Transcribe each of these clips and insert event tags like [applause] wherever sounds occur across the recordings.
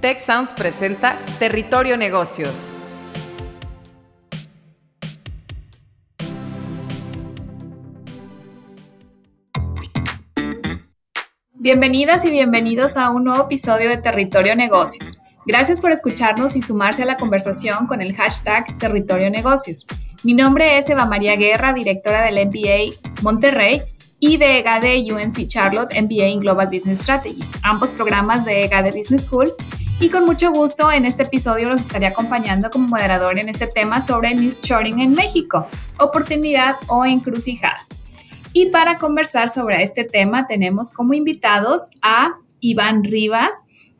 Tech presenta Territorio Negocios. Bienvenidas y bienvenidos a un nuevo episodio de Territorio Negocios. Gracias por escucharnos y sumarse a la conversación con el hashtag Territorio Negocios. Mi nombre es Eva María Guerra, directora del MBA Monterrey y de EGADE UNC Charlotte MBA en Global Business Strategy, ambos programas de EGADE Business School. Y con mucho gusto en este episodio los estaré acompañando como moderador en este tema sobre Nearshoring en México, oportunidad o encrucijada. Y para conversar sobre este tema tenemos como invitados a Iván Rivas,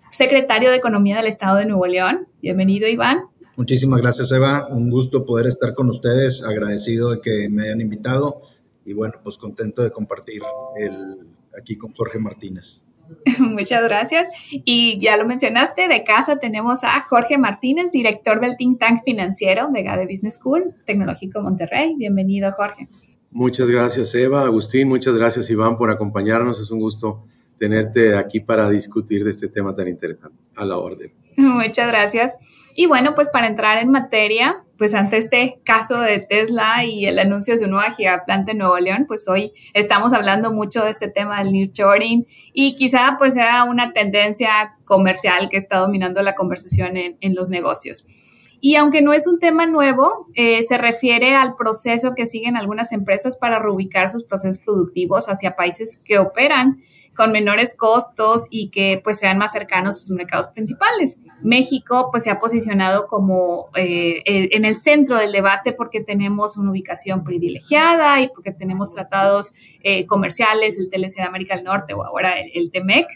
secretario de Economía del Estado de Nuevo León. Bienvenido, Iván. Muchísimas gracias, Eva. Un gusto poder estar con ustedes. Agradecido de que me hayan invitado y bueno, pues contento de compartir el, aquí con Jorge Martínez. [laughs] Muchas gracias. Y ya lo mencionaste, de casa tenemos a Jorge Martínez, director del think tank financiero de GADE Business School Tecnológico Monterrey. Bienvenido, Jorge. Muchas gracias, Eva, Agustín. Muchas gracias, Iván, por acompañarnos. Es un gusto tenerte aquí para discutir de este tema tan interesante. A la orden. [laughs] Muchas gracias. Y bueno, pues para entrar en materia, pues ante este caso de Tesla y el anuncio de su nueva gigaplanta en Nuevo León, pues hoy estamos hablando mucho de este tema del nearshoring y quizá pues sea una tendencia comercial que está dominando la conversación en, los negocios. Y aunque no es un tema nuevo, eh, se refiere al proceso que siguen algunas empresas para reubicar sus procesos productivos hacia países que operan con menores costos y que pues sean más cercanos a sus mercados principales. México pues se ha posicionado como eh, eh, en el centro del debate porque tenemos una ubicación privilegiada y porque tenemos tratados eh, comerciales, el TLC de América del Norte o ahora el, el TEMEC.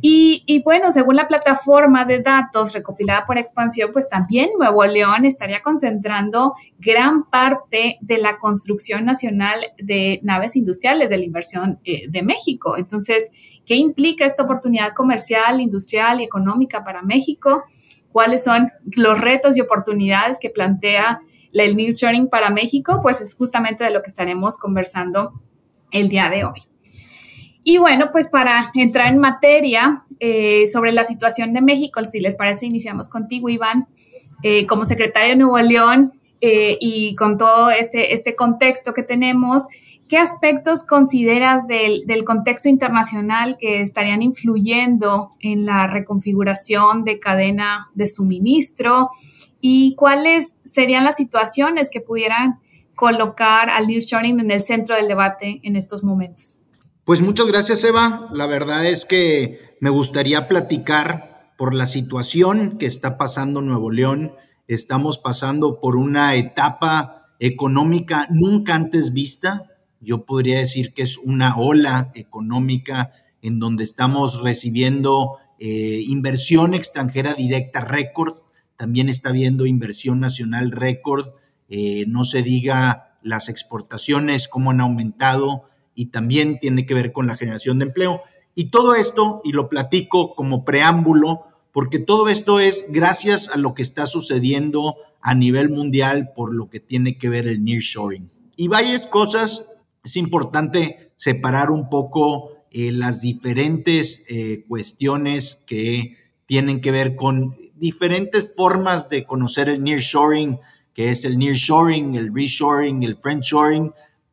Y, bueno, según la plataforma de datos recopilada por Expansión, pues también Nuevo León estaría concentrando gran parte de la construcción nacional de naves industriales de la inversión eh, de México. Entonces, ¿qué implica esta oportunidad comercial, industrial y económica para México? ¿Cuáles son los retos y oportunidades que plantea el Sharing para México? Pues es justamente de lo que estaremos conversando el día de hoy. Y bueno, pues para entrar en materia eh, sobre la situación de México, si les parece, iniciamos contigo, Iván, eh, como secretario de Nuevo León eh, y con todo este, este contexto que tenemos, ¿qué aspectos consideras del, del, contexto internacional que estarían influyendo en la reconfiguración de cadena de suministro? ¿Y cuáles serían las situaciones que pudieran colocar al nearshoring en el centro del debate en estos momentos? Pues muchas gracias, Eva. La verdad es que me gustaría platicar por la situación que está pasando Nuevo León. Estamos pasando por una etapa económica nunca antes vista. Yo podría decir que es una ola económica en donde estamos recibiendo eh, inversión extranjera directa récord. También está habiendo inversión nacional récord. Eh, no se diga las exportaciones, cómo han aumentado y también tiene que ver con la generación de empleo. Y todo esto, y lo platico como preámbulo, porque todo esto es gracias a lo que está sucediendo a nivel mundial por lo que tiene que ver el nearshoring. Y varias cosas, es importante separar un poco eh, las diferentes eh, cuestiones que tienen que ver con diferentes formas de conocer el nearshoring, que es el nearshoring, el reshoring, el friendshoring,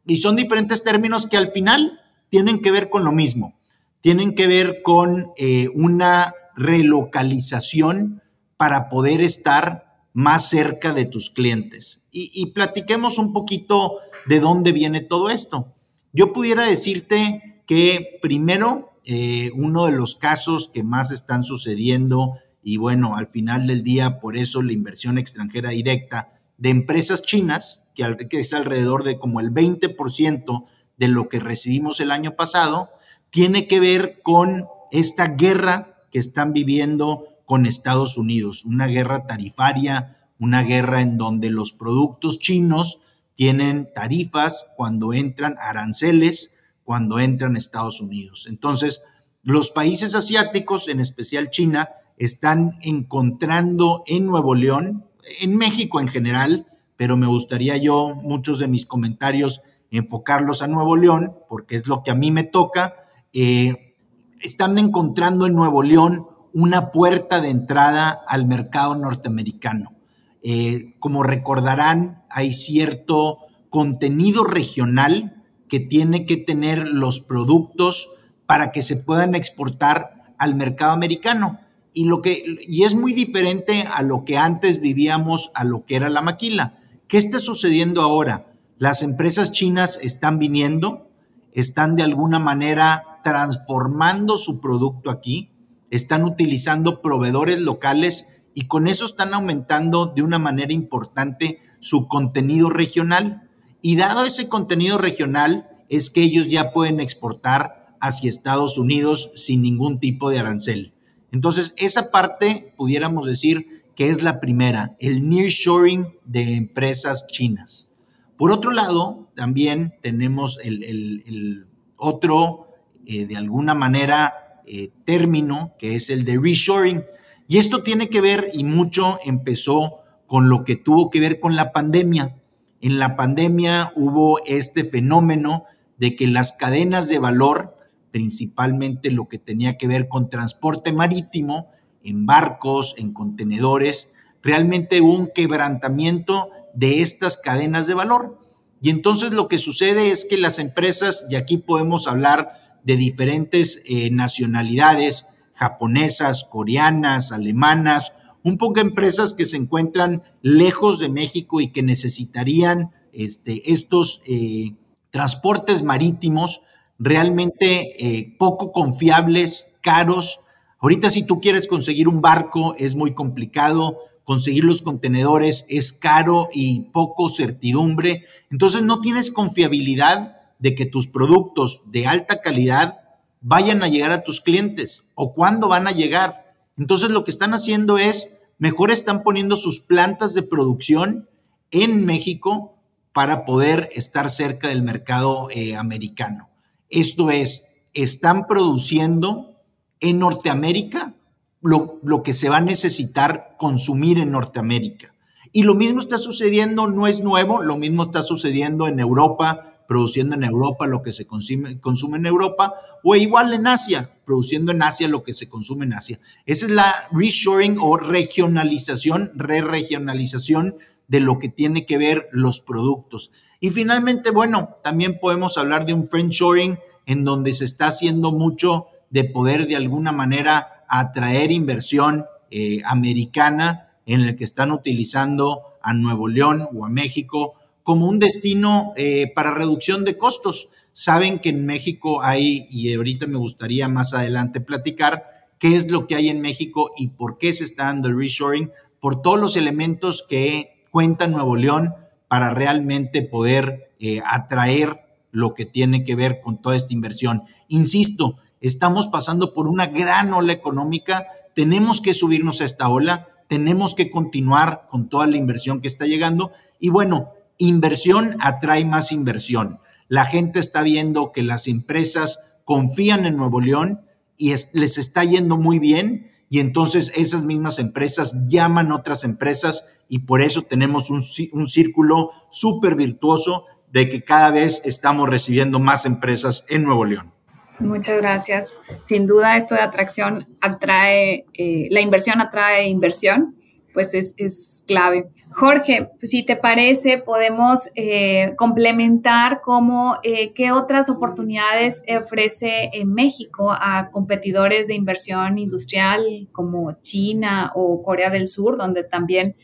y son diferentes términos que al final tienen que ver con lo mismo, tienen que ver con eh, una relocalización para poder estar más cerca de tus clientes. Y, platiquemos un poquito de dónde viene todo esto. Yo pudiera decirte que primero, eh, uno de los casos que más están sucediendo, y bueno, al final del día, por eso la inversión extranjera directa de empresas chinas, que, es alrededor de como el 20% de lo que recibimos el año pasado, tiene que ver con esta guerra que están viviendo con Estados Unidos, una guerra tarifaria, una guerra en donde los productos chinos tienen tarifas cuando entran aranceles, cuando entran Estados Unidos. Entonces, los países asiáticos, en especial China, están encontrando en Nuevo León, en México en general, pero me gustaría yo muchos de mis comentarios enfocarlos a Nuevo León, porque es lo que a mí me toca. Eh, están encontrando en Nuevo León una puerta de entrada al mercado norteamericano. Eh, como recordarán, hay cierto contenido regional que tiene que tener los productos para que se puedan exportar al mercado americano. Y, lo que, y es muy diferente a lo que antes vivíamos, a lo que era la maquila. ¿Qué está sucediendo ahora? Las empresas chinas están viniendo, están de alguna manera transformando su producto aquí, están utilizando proveedores locales y con eso están aumentando de una manera importante su contenido regional. Y dado ese contenido regional, es que ellos ya pueden exportar hacia Estados Unidos sin ningún tipo de arancel. Entonces, esa parte pudiéramos decir que es la primera, el nearshoring de empresas chinas. Por otro lado, también tenemos el, otro, eh, de alguna manera, eh, término, que es el de reshoring. Y esto tiene que ver, y mucho empezó con lo que tuvo que ver con la pandemia. En la pandemia hubo este fenómeno de que las cadenas de valor, principalmente lo que tenía que ver con transporte marítimo, en barcos, en contenedores, realmente hubo un quebrantamiento de estas cadenas de valor. Y entonces lo que sucede es que las empresas, y aquí podemos hablar de diferentes eh, nacionalidades, japonesas, coreanas, alemanas, un poco empresas que se encuentran lejos de México y que necesitarían este, estos eh, transportes marítimos realmente eh, poco confiables, caros. Ahorita si tú quieres conseguir un barco es muy complicado, conseguir los contenedores es caro y poco certidumbre. Entonces no tienes confiabilidad de que tus productos de alta calidad vayan a llegar a tus clientes o cuándo van a llegar. Entonces lo que están haciendo es, mejor están poniendo sus plantas de producción en México para poder estar cerca del mercado eh, americano. Esto es, están produciendo en Norteamérica lo, lo, que se va a necesitar consumir en Norteamérica. Y lo mismo está sucediendo, no es nuevo, lo mismo está sucediendo en Europa, produciendo en Europa lo que se consume, consume en Europa, o igual en Asia, produciendo en Asia lo que se consume en Asia. Esa es la reshoring o regionalización, re-regionalización de lo que tiene que ver los productos. Y finalmente, bueno, también podemos hablar de un friendshoring en donde se está haciendo mucho de poder de alguna manera atraer inversión eh, americana en el que están utilizando a Nuevo León o a México como un destino eh, para reducción de costos. Saben que en México hay, y ahorita me gustaría más adelante platicar, qué es lo que hay en México y por qué se está dando el reshoring, por todos los elementos que cuenta Nuevo León para realmente poder eh, atraer lo que tiene que ver con toda esta inversión. Insisto, estamos pasando por una gran ola económica, tenemos que subirnos a esta ola, tenemos que continuar con toda la inversión que está llegando y bueno, inversión atrae más inversión. La gente está viendo que las empresas confían en Nuevo León y les está yendo muy bien y entonces esas mismas empresas llaman otras empresas y por eso tenemos un, un círculo súper virtuoso de que cada vez estamos recibiendo más empresas en Nuevo León. Muchas gracias. Sin duda esto de atracción atrae, eh, la inversión atrae inversión, pues es, es clave. Jorge, si te parece, podemos eh, complementar cómo, eh, qué otras oportunidades ofrece en México a competidores de inversión industrial como China o Corea del Sur, donde también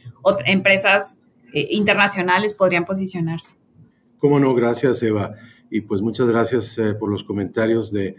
empresas eh, internacionales podrían posicionarse. Cómo no, gracias Eva. Y pues muchas gracias por los comentarios de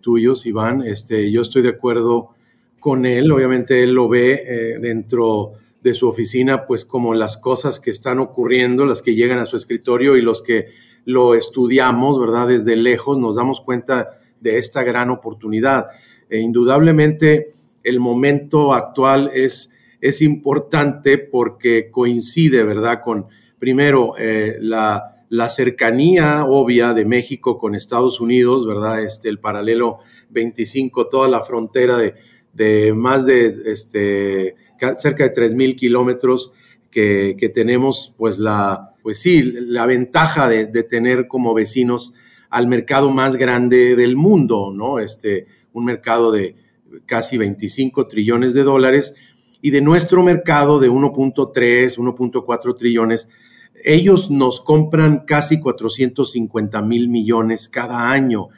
tuyos, Iván. Este, yo estoy de acuerdo con él, obviamente él lo ve dentro de su oficina, pues como las cosas que están ocurriendo, las que llegan a su escritorio y los que lo estudiamos, ¿verdad? Desde lejos nos damos cuenta de esta gran oportunidad. E indudablemente el momento actual es, es importante porque coincide, ¿verdad? Con, primero, eh, la, la, cercanía obvia de México con Estados Unidos, ¿verdad? Este, el paralelo 25, toda la frontera de, de más de este, cerca de 3.000 kilómetros que, que, tenemos, pues la, pues sí, la ventaja de, de, tener como vecinos al mercado más grande del mundo, ¿no? Este, un mercado de, casi 25 trillones de dólares, y de nuestro mercado de 1.3, 1.4 trillones, ellos nos compran casi 450 mil millones cada año.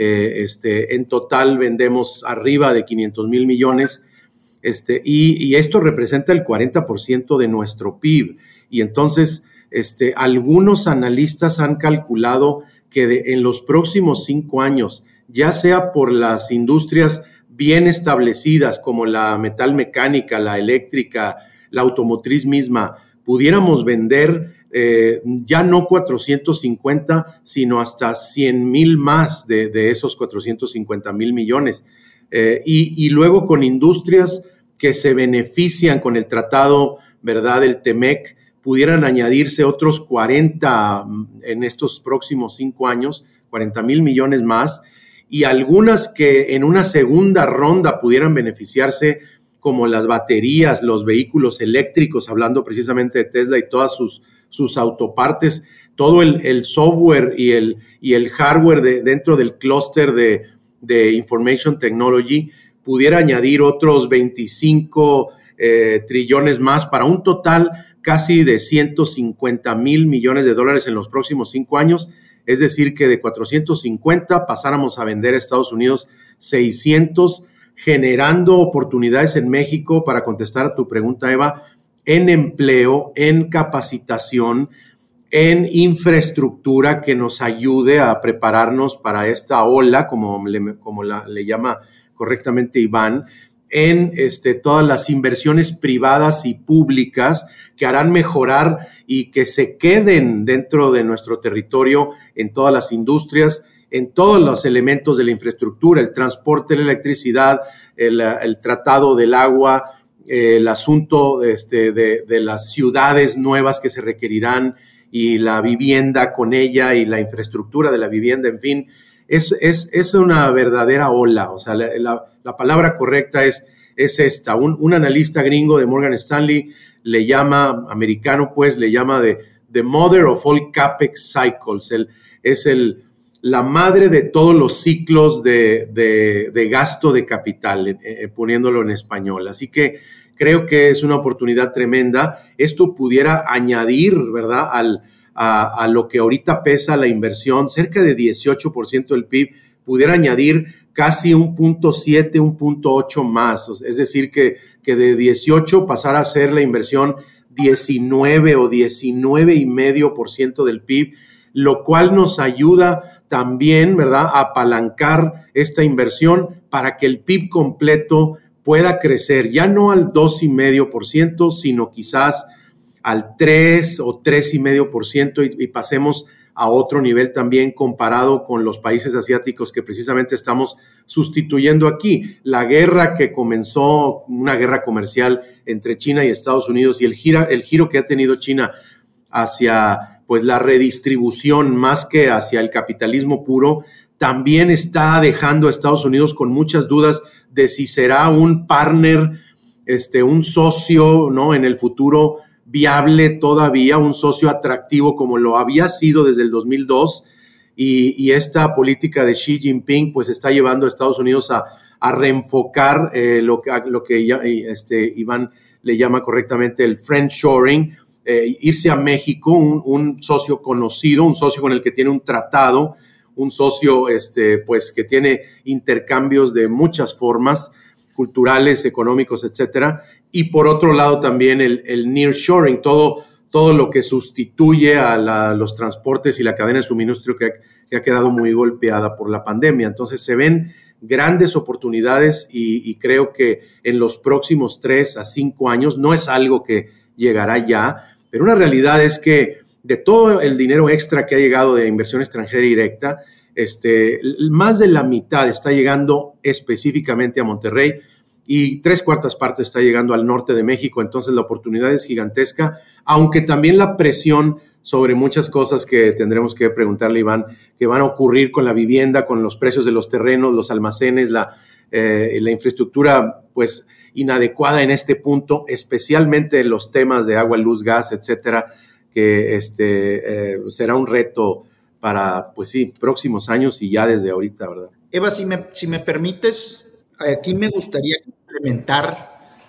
Eh, este, en total vendemos arriba de 500 mil millones este, y, esto representa el 40% de nuestro PIB. Y entonces, este, algunos analistas han calculado que en los próximos cinco años, ya sea por las industrias bien establecidas como la metal mecánica, la eléctrica, la automotriz misma, pudiéramos vender eh, ya no 450, sino hasta 100 mil más de, esos 450 mil millones. Eh, y, luego con industrias que se benefician con el tratado, ¿verdad?, del TEMEC, pudieran añadirse otros 40 mm, en estos próximos cinco años, 40 mil millones más, y algunas que en una segunda ronda pudieran beneficiarse, como las baterías, los vehículos eléctricos, hablando precisamente de Tesla y todas sus, sus autopartes, todo el, software y el, y el hardware de, dentro del clúster de, de Information Technology, pudiera añadir otros 25 eh, trillones más para un total casi de 150 mil millones de dólares en los próximos cinco años. Es decir, que de 450 pasáramos a vender a Estados Unidos 600, generando oportunidades en México, para contestar a tu pregunta, Eva, en empleo, en capacitación, en infraestructura que nos ayude a prepararnos para esta ola, como le, como le llama correctamente Iván, en este, todas las inversiones privadas y públicas que harán mejorar y que se queden dentro de nuestro territorio en todas las industrias, en todos los elementos de la infraestructura, el transporte, la electricidad, el, tratado del agua, el asunto este, de, de, las ciudades nuevas que se requerirán y la vivienda con ella y la infraestructura de la vivienda, en fin, es, es, es una verdadera ola. O sea, la, la, palabra correcta es, es esta. Un, un, analista gringo de Morgan Stanley le llama, americano pues, le llama de The Mother of All CAPEX Cycles. Es el, la madre de todos los ciclos de, de, gasto de capital, eh, eh, poniéndolo en español. Así que creo que es una oportunidad tremenda. Esto pudiera añadir, ¿verdad?, al, a, lo que ahorita pesa la inversión, cerca de 18% del PIB, pudiera añadir casi un punto 7, un punto 8 más. Es decir, que, que de 18 pasara a ser la inversión 19 o 19 y medio por ciento del PIB, lo cual nos ayuda también, ¿verdad?, apalancar esta inversión para que el PIB completo pueda crecer ya no al 2,5%, sino quizás al 3 o 3,5% y, y pasemos a otro nivel también comparado con los países asiáticos que precisamente estamos sustituyendo aquí. La guerra que comenzó, una guerra comercial entre China y Estados Unidos y el, gira, el giro que ha tenido China hacia pues la redistribución más que hacia el capitalismo puro, también está dejando a Estados Unidos con muchas dudas de si será un partner, este, un socio, ¿no? En el futuro viable todavía, un socio atractivo como lo había sido desde el 2002 y, esta política de Xi Jinping pues está llevando a Estados Unidos a, reenfocar eh, lo, que, lo que este, Iván le llama correctamente el friendshoring, eh, irse a México, un, socio conocido, un socio con el que tiene un tratado, un socio este, pues, que tiene intercambios de muchas formas, culturales, económicos, etcétera, y por otro lado también el, el nearshoring, todo, todo lo que sustituye a los transportes y la cadena de suministro que, ha quedado muy golpeada por la pandemia. Entonces se ven grandes oportunidades y, creo que en los próximos tres a cinco años no es algo que llegará ya, pero una realidad es que de todo el dinero extra que ha llegado de inversión extranjera directa, este, más de la mitad está llegando específicamente a Monterrey y tres cuartas partes está llegando al norte de México, entonces la oportunidad es gigantesca, aunque también la presión sobre muchas cosas que tendremos que preguntarle, Iván, que van a ocurrir con la vivienda, con los precios de los terrenos, los almacenes, la, eh, la infraestructura, pues inadecuada en este punto, especialmente los temas de agua, luz, gas, etcétera, que este, eh, será un reto para, pues sí, próximos años y ya desde ahorita, ¿verdad? Eva, si me, si me permites, aquí me gustaría implementar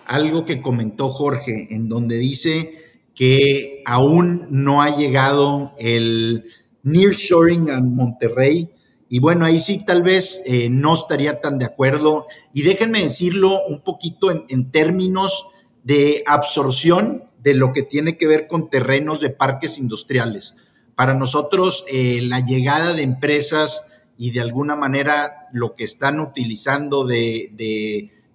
algo que comentó Jorge, en donde dice que aún no ha llegado el nearshoring a Monterrey. Y bueno, ahí sí tal vez eh, no estaría tan de acuerdo. Y déjenme decirlo un poquito en, términos de absorción de lo que tiene que ver con terrenos de parques industriales. Para nosotros, eh, la llegada de empresas y de alguna manera lo que están utilizando de,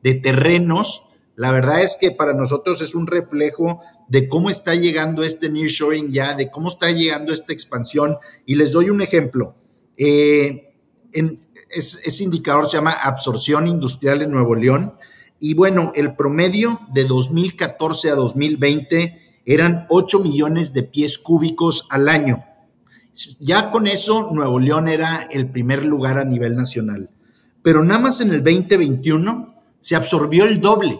de terrenos, la verdad es que para nosotros es un reflejo de cómo está llegando este nearshoring ya, de cómo está llegando esta expansión. Y les doy un ejemplo. Eh, ese indicador se llama absorción industrial en Nuevo León. Y bueno, el promedio de 2014 a 2020 eran 8 millones de pies cúbicos al año. Ya con eso, Nuevo León era el primer lugar a nivel nacional. Pero nada más en el 2021 se absorbió el doble,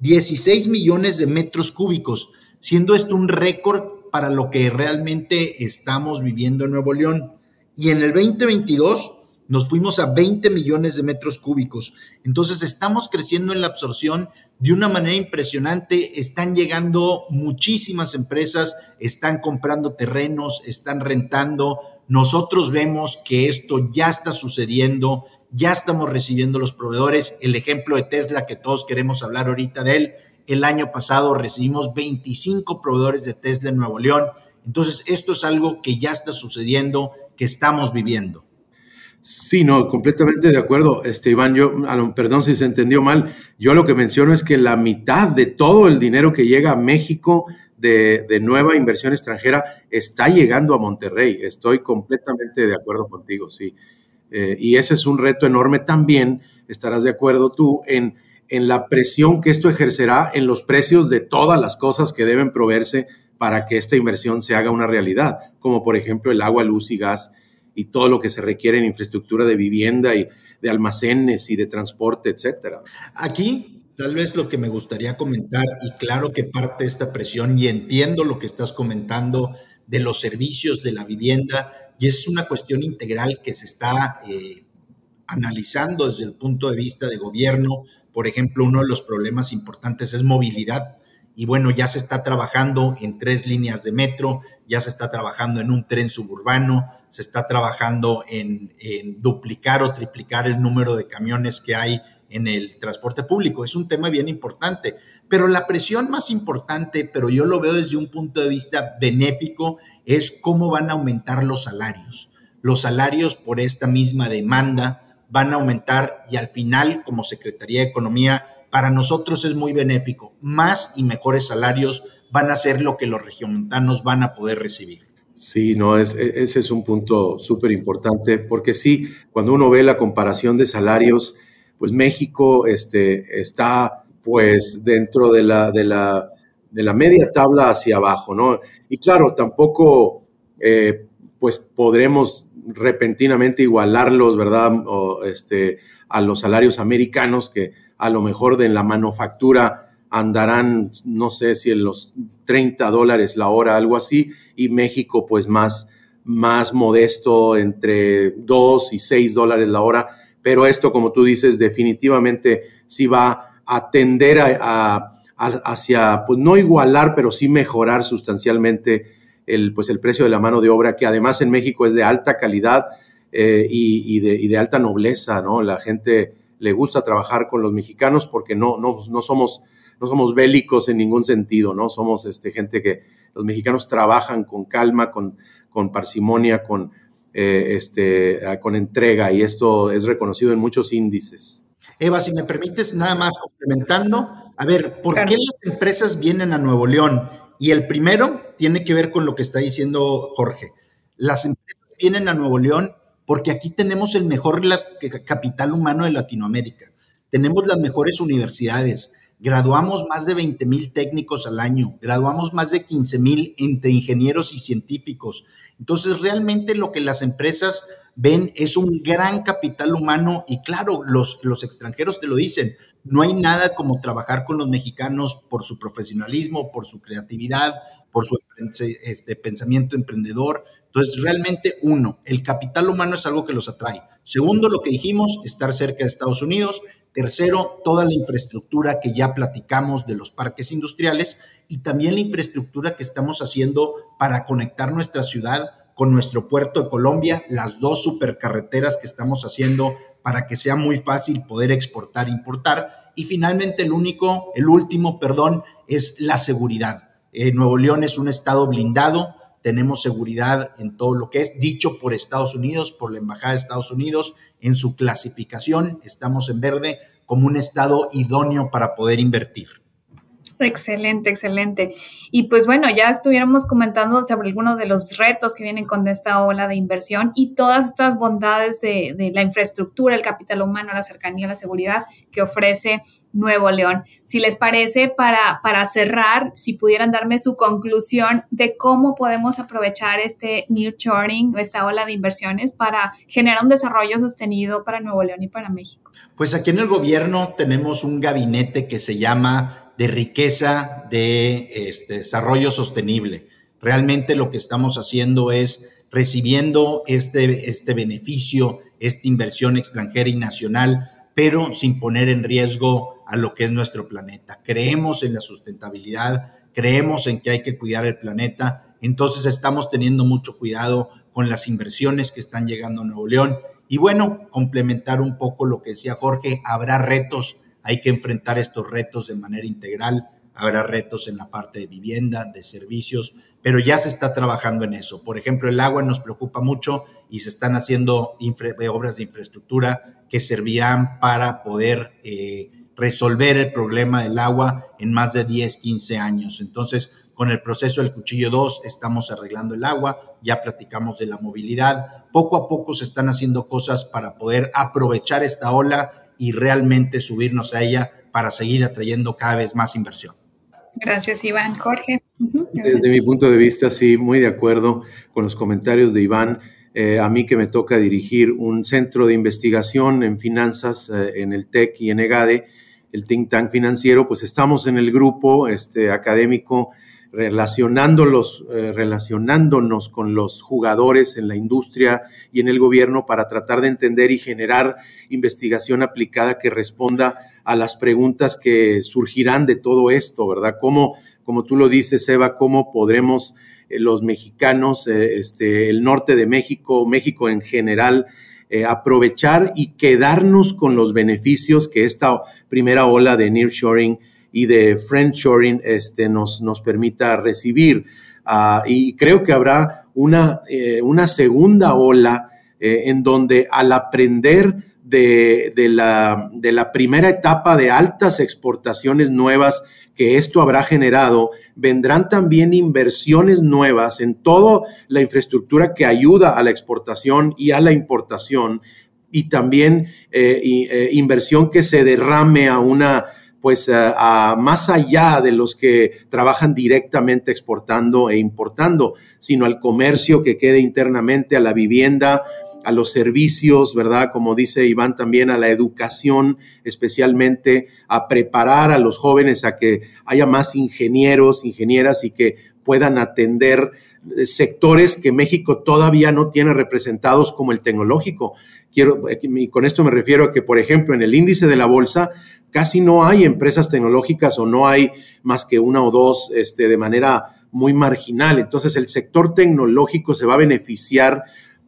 16 millones de metros cúbicos, siendo esto un récord para lo que realmente estamos viviendo en Nuevo León. Y en el 2022 nos fuimos a 20 millones de metros cúbicos. Entonces estamos creciendo en la absorción de una manera impresionante. Están llegando muchísimas empresas, están comprando terrenos, están rentando. Nosotros vemos que esto ya está sucediendo ya estamos recibiendo los proveedores. El ejemplo de Tesla que todos queremos hablar ahorita de él. El año pasado recibimos 25 proveedores de Tesla en Nuevo León. Entonces, esto es algo que ya está sucediendo, que estamos viviendo. Sí, no, completamente de acuerdo. Este, Iván, yo, perdón si se entendió mal, yo lo que menciono es que la mitad de todo el dinero que llega a México de, nueva inversión extranjera está llegando a Monterrey. Estoy completamente de acuerdo contigo, sí. Eh, y ese es un reto enorme también, estarás de acuerdo tú, en, en la presión que esto ejercerá en los precios de todas las cosas que deben proveerse para que esta inversión se haga una realidad, como por ejemplo el agua, luz y gas y todo lo que se requiere en infraestructura de vivienda y de almacenes y de transporte, etcétera. Aquí tal vez lo que me gustaría comentar, y claro que parte esta presión, y entiendo lo que estás comentando de los servicios de la vivienda, y es una cuestión integral que se está eh, analizando desde el punto de vista de gobierno. Por ejemplo, uno de los problemas importantes es movilidad. Y bueno, ya se está trabajando en tres líneas de metro, ya se está trabajando en un tren suburbano, se está trabajando en, duplicar o triplicar el número de camiones que hay en el transporte público. Es un tema bien importante, pero la presión más importante, pero yo lo veo desde un punto de vista benéfico, es cómo van a aumentar los salarios. Los salarios por esta misma demanda van a aumentar y al final, como Secretaría de Economía, para nosotros es muy benéfico. Más y mejores salarios van a ser lo que los regiomontanos van a poder recibir. Sí, no, e, ese es un punto súper importante, porque sí, cuando uno ve la comparación de salarios, pues México este, está pues dentro de la, de, la, de la media tabla hacia abajo, ¿no? Y claro, tampoco eh, pues podremos repentinamente igualarlos, ¿verdad? Este, a los salarios americanos que a lo mejor de la manufactura andarán, no sé si en los 30 dólares la hora, algo así, y México pues más, más modesto, entre 2 y 6 dólares la hora pero esto, como tú dices, definitivamente sí va a tender a, hacia, pues no igualar, pero sí mejorar sustancialmente el, pues el precio de la mano de obra, que además en México es de alta calidad eh, y, de, alta nobleza, ¿no? La gente le gusta trabajar con los mexicanos porque no, no, no, somos, no somos bélicos en ningún sentido, ¿no? Somos este, gente que los mexicanos trabajan con calma, con, con parsimonia, con, eh, este, ah, con entrega y esto es reconocido en muchos índices. Eva, si me permites, nada más complementando, a ver, ¿por qué las empresas vienen a Nuevo León? Y el primero tiene que ver con lo que está diciendo Jorge. Las empresas vienen a Nuevo León porque aquí tenemos el mejor capital humano de Latinoamérica. Tenemos las mejores universidades. Graduamos más de 20 mil técnicos al año. Graduamos más de 15 mil entre ingenieros y científicos. Entonces, realmente lo que las empresas ven es un gran capital humano y claro, los, los extranjeros te lo dicen, no hay nada como trabajar con los mexicanos por su profesionalismo, por su creatividad, por su este, pensamiento emprendedor. Entonces, realmente, uno, el capital humano es algo que los atrae. Segundo, lo que dijimos, estar cerca de Estados Unidos. Tercero, toda la infraestructura que ya platicamos de los parques industriales y también la infraestructura que estamos haciendo para conectar nuestra ciudad con nuestro puerto de Colombia, las dos supercarreteras que estamos haciendo para que sea muy fácil poder exportar e importar. Y finalmente el único, el último, perdón, es la seguridad. Eh, Nuevo León es un estado blindado, tenemos seguridad en todo lo que es dicho por Estados Unidos, por la Embajada de Estados Unidos, en su clasificación, estamos en verde como un estado idóneo para poder invertir. Excelente, excelente. Y pues bueno, ya estuviéramos comentando sobre algunos de los retos que vienen con esta ola de inversión y todas estas bondades de, la infraestructura, el capital humano, la cercanía, la seguridad que ofrece Nuevo León. Si les parece, para, para cerrar, si pudieran darme su conclusión de cómo podemos aprovechar este o esta ola de inversiones para generar un desarrollo sostenido para Nuevo León y para México. Pues aquí en el gobierno tenemos un gabinete que se llama de riqueza, de este, desarrollo sostenible. Realmente lo que estamos haciendo es recibiendo este, este beneficio, esta inversión extranjera y nacional, pero sin poner en riesgo a lo que es nuestro planeta. Creemos en la sustentabilidad, creemos en que hay que cuidar el planeta, entonces estamos teniendo mucho cuidado con las inversiones que están llegando a Nuevo León. Y bueno, complementar un poco lo que decía Jorge, habrá retos hay que enfrentar estos retos de manera integral. Habrá retos en la parte de vivienda, de servicios, pero ya se está trabajando en eso. Por ejemplo, el agua nos preocupa mucho y se están haciendo obras de infraestructura que servirán para poder eh, resolver el problema del agua en más de 10, 15 años. Entonces, con el proceso del cuchillo 2 estamos arreglando el agua, ya platicamos de la movilidad. Poco a poco se están haciendo cosas para poder aprovechar esta ola y realmente subirnos a ella para seguir atrayendo cada vez más inversión. Gracias, Iván. Jorge. Desde mi punto de vista, sí, muy de acuerdo con los comentarios de Iván. Eh, a mí que me toca dirigir un centro de investigación en finanzas eh, en el TEC y en EGADE, el think tank financiero, pues estamos en el grupo este, académico relacionándolos, eh, relacionándonos con los jugadores en la industria y en el gobierno para tratar de entender y generar investigación aplicada que responda a las preguntas que surgirán de todo esto, ¿verdad? ¿Cómo, como tú lo dices, Eva, cómo podremos eh, los mexicanos, eh, este, el norte de México, México en general, aprovechar y quedarnos con los beneficios que esta primera ola de nearshoring y de friendshoring este, nos, nos permita recibir. Ah, y creo que habrá una, eh, una segunda ola eh, en donde al aprender de, de, la, de la primera etapa de altas exportaciones nuevas que esto habrá generado, vendrán también inversiones nuevas en toda la infraestructura que ayuda a la exportación y a la importación y también eh, inversión que se derrame a una pues a, más allá de los que trabajan directamente exportando e importando, sino al comercio que quede internamente, a la vivienda, a los servicios, ¿verdad? Como dice Iván también, a la educación, especialmente a preparar a los jóvenes a que haya más ingenieros, ingenieras y que puedan atender eh, sectores que México todavía no tiene representados como el tecnológico. Quiero, y con esto me refiero a que, por ejemplo, en el índice de la bolsa casi no hay empresas tecnológicas o no hay más que una o dos este, de manera muy marginal. Entonces el sector tecnológico se va a beneficiar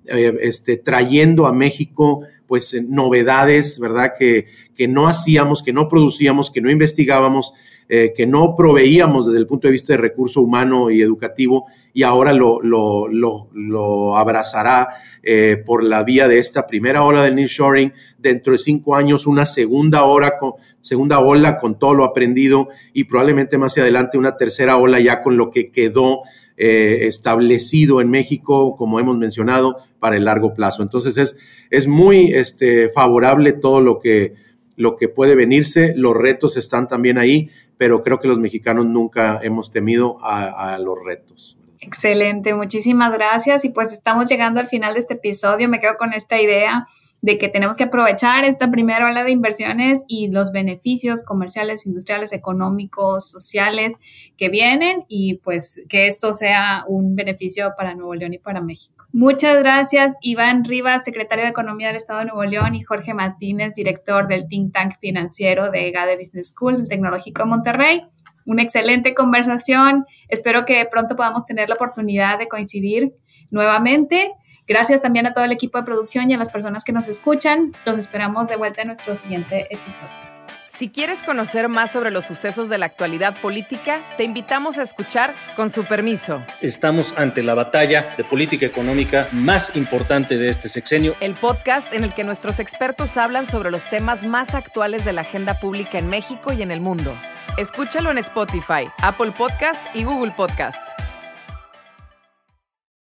eh, este, trayendo a México pues novedades, ¿verdad? Que, que, no hacíamos, que no producíamos, que no investigábamos, eh, que no proveíamos desde el punto de vista de recurso humano y educativo y ahora lo, lo, lo, abrazará eh, por la vía de esta primera ola del nearshoring, dentro de cinco años una segunda hora con, segunda ola con todo lo aprendido y probablemente más adelante una tercera ola ya con lo que quedó eh, establecido en México, como hemos mencionado, para el largo plazo. Entonces es, es muy este, favorable todo lo que, lo que puede venirse, los retos están también ahí, pero creo que los mexicanos nunca hemos temido a, a los retos. Excelente, muchísimas gracias y pues estamos llegando al final de este episodio, me quedo con esta idea de que tenemos que aprovechar esta primera ola de inversiones y los beneficios comerciales, industriales, económicos, sociales que vienen y pues que esto sea un beneficio para Nuevo León y para México. Muchas gracias, Iván Rivas, secretario de Economía del Estado de Nuevo León, y Jorge Martínez, director del think tank financiero de GADE Business School del Tecnológico de Monterrey. Una excelente conversación. Espero que pronto podamos tener la oportunidad de coincidir nuevamente. Gracias también a todo el equipo de producción y a las personas que nos escuchan. Los esperamos de vuelta en nuestro siguiente episodio. Si quieres conocer más sobre los sucesos de la actualidad política, te invitamos a escuchar Con su permiso. Estamos ante la batalla de política económica más importante de este sexenio. El podcast en el que nuestros expertos hablan sobre los temas más actuales de la agenda pública en México y en el mundo. Escúchalo en Spotify, Apple Podcast y Google Podcasts.